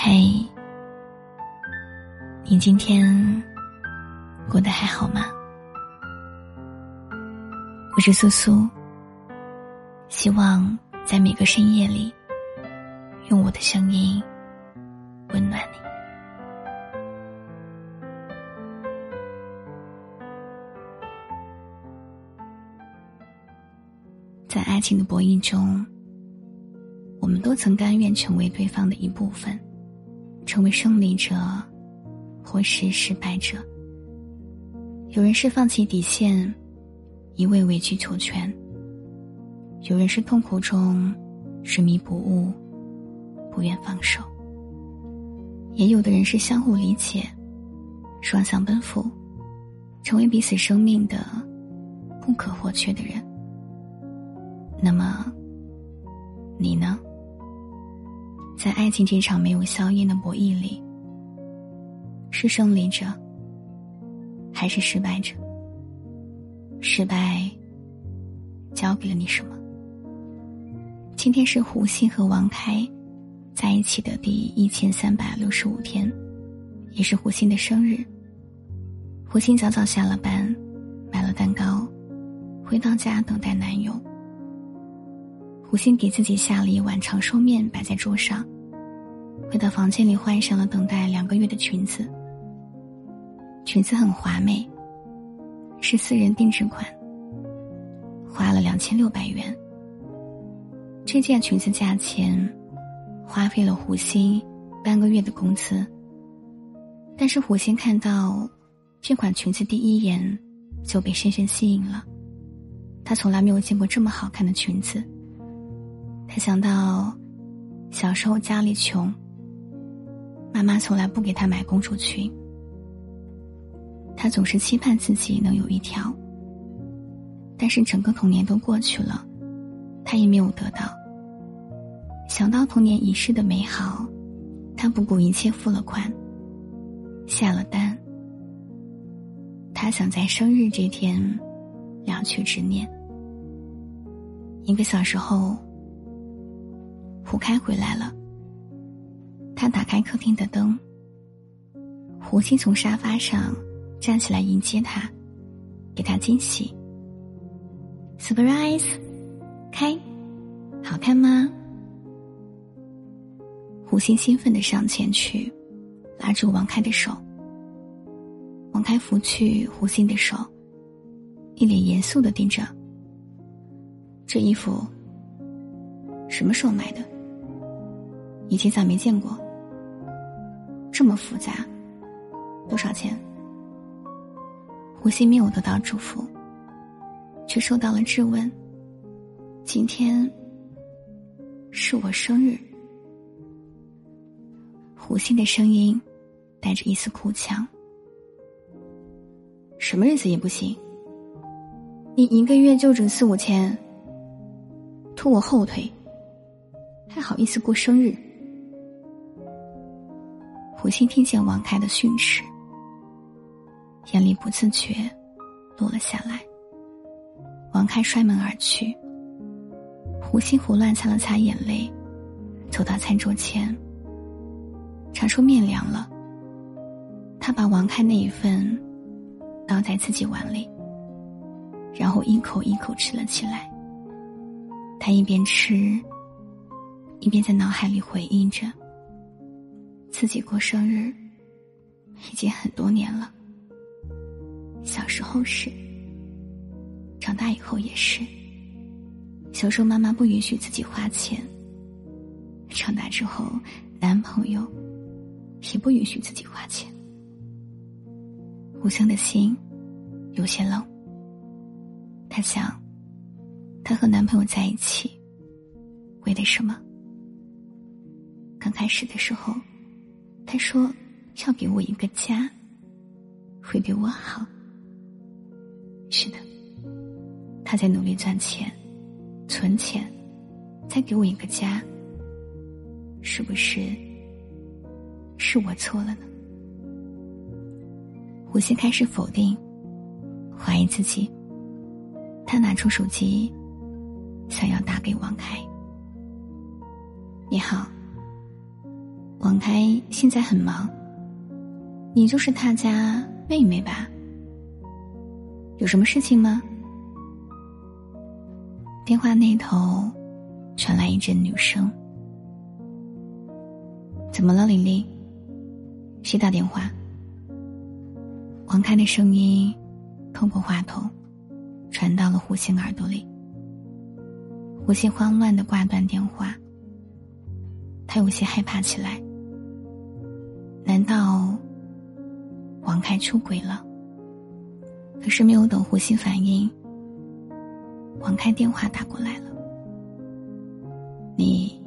嘿，你今天过得还好吗？我是苏苏，希望在每个深夜里，用我的声音温暖你。在爱情的博弈中，我们都曾甘愿成为对方的一部分，成为胜利者，或是失败者。有人是放弃底线，一味委曲求全；有人是痛苦中执迷不悟，不愿放手；也有的人是相互理解，双向奔赴，成为彼此生命的不可或缺的人。那么，你呢？在爱情这场没有硝烟的博弈里，是胜利者，还是失败者？失败教给了你什么？今天是胡杏和王开在一起的第一千三百六十五天，也是胡杏的生日。胡杏早早下了班，买了蛋糕，回到家等待男友。胡鑫给自己下了一碗长寿面，摆在桌上。回到房间里，换上了等待两个月的裙子。裙子很华美，是私人定制款，花了两千六百元。这件裙子价钱，花费了胡鑫半个月的工资。但是胡杏看到这款裙子第一眼，就被深深吸引了。她从来没有见过这么好看的裙子。想到，小时候家里穷，妈妈从来不给他买公主裙。他总是期盼自己能有一条，但是整个童年都过去了，他也没有得到。想到童年遗失的美好，他不顾一切付了款，下了单。他想在生日这天了却执念。一个小时后。胡开回来了。他打开客厅的灯。胡杏从沙发上站起来迎接他，给他惊喜。Surprise，开，好看吗？胡杏兴奋的上前去，拉住王开的手。王开拂去胡杏的手，一脸严肃的盯着。这衣服什么时候买的？以前咋没见过？这么复杂，多少钱？胡杏没有得到祝福，却受到了质问。今天是我生日。胡杏的声音带着一丝哭腔。什么日子也不行，你一个月就挣四五千，拖我后腿，还好意思过生日？胡鑫听见王开的训斥，眼里不自觉落了下来。王开摔门而去。胡鑫胡乱擦了擦眼泪，走到餐桌前，尝出面凉了。他把王开那一份倒在自己碗里，然后一口一口吃了起来。他一边吃，一边在脑海里回忆着。自己过生日，已经很多年了。小时候是，长大以后也是。小时候妈妈不允许自己花钱，长大之后男朋友也不允许自己花钱。吴香的心有些冷。她想，她和男朋友在一起，为的什么？刚开始的时候。他说：“要给我一个家，会对我好。”是的，他在努力赚钱、存钱，再给我一个家。是不是是我错了呢？胡杏开始否定、怀疑自己。他拿出手机，想要打给王凯。你好。王开现在很忙，你就是他家妹妹吧？有什么事情吗？电话那头传来一阵女声：“怎么了，玲玲？谁打电话？”王开的声音透过话筒传到了胡杏耳朵里。胡杏慌乱的挂断电话，他有些害怕起来。难道王开出轨了？可是没有等胡杏反应，王开电话打过来了。你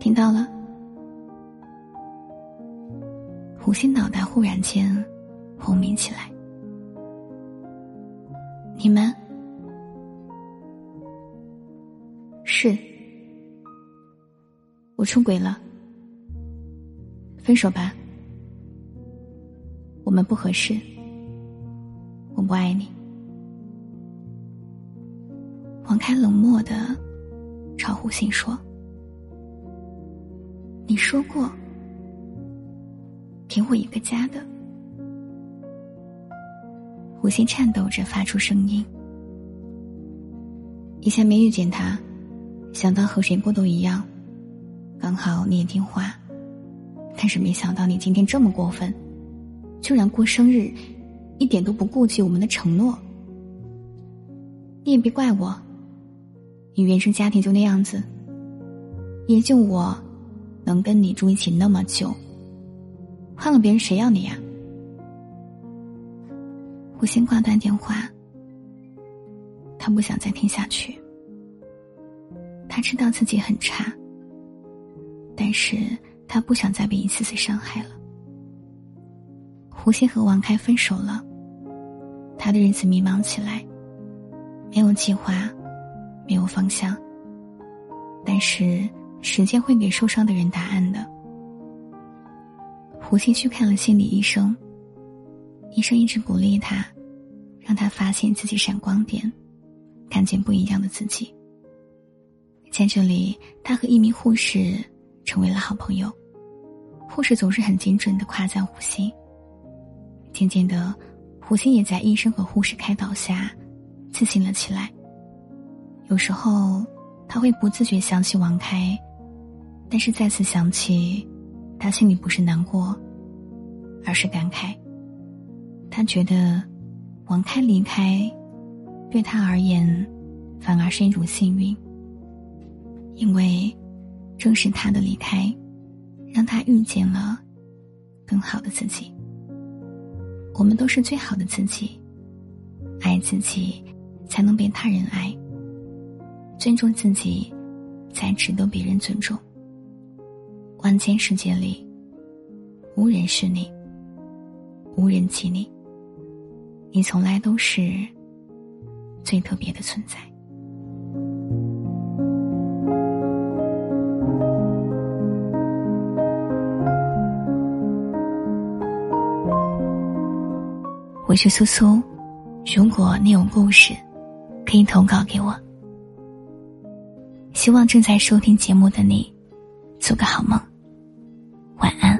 听到了？胡杏脑袋忽然间轰鸣起来。你们？是，我出轨了，分手吧，我们不合适，我不爱你。王开冷漠的朝胡杏说：“你说过，给我一个家的。”胡杏颤抖着发出声音：“以前没遇见他。”想到和谁过都一样，刚好你也听话，但是没想到你今天这么过分，居然过生日，一点都不顾及我们的承诺。你也别怪我，你原生家庭就那样子，也就我，能跟你住一起那么久，换了别人谁要你呀？我先挂断电话，他不想再听下去。他知道自己很差，但是他不想再被一次次伤害了。胡鑫和王开分手了，他的日子迷茫起来，没有计划，没有方向。但是时间会给受伤的人答案的。胡鑫去看了心理医生，医生一直鼓励他，让他发现自己闪光点，看见不一样的自己。在这里，他和一名护士成为了好朋友。护士总是很精准的夸赞胡鑫。渐渐的，胡鑫也在医生和护士开导下，自信了起来。有时候，他会不自觉想起王开，但是再次想起，他心里不是难过，而是感慨。他觉得，王开离开，对他而言，反而是一种幸运。因为，正是他的离开，让他遇见了更好的自己。我们都是最好的自己，爱自己，才能被他人爱；尊重自己，才值得别人尊重。万千世界里，无人是你，无人及你，你从来都是最特别的存在。我是苏苏，如果你有故事，可以投稿给我。希望正在收听节目的你，做个好梦，晚安。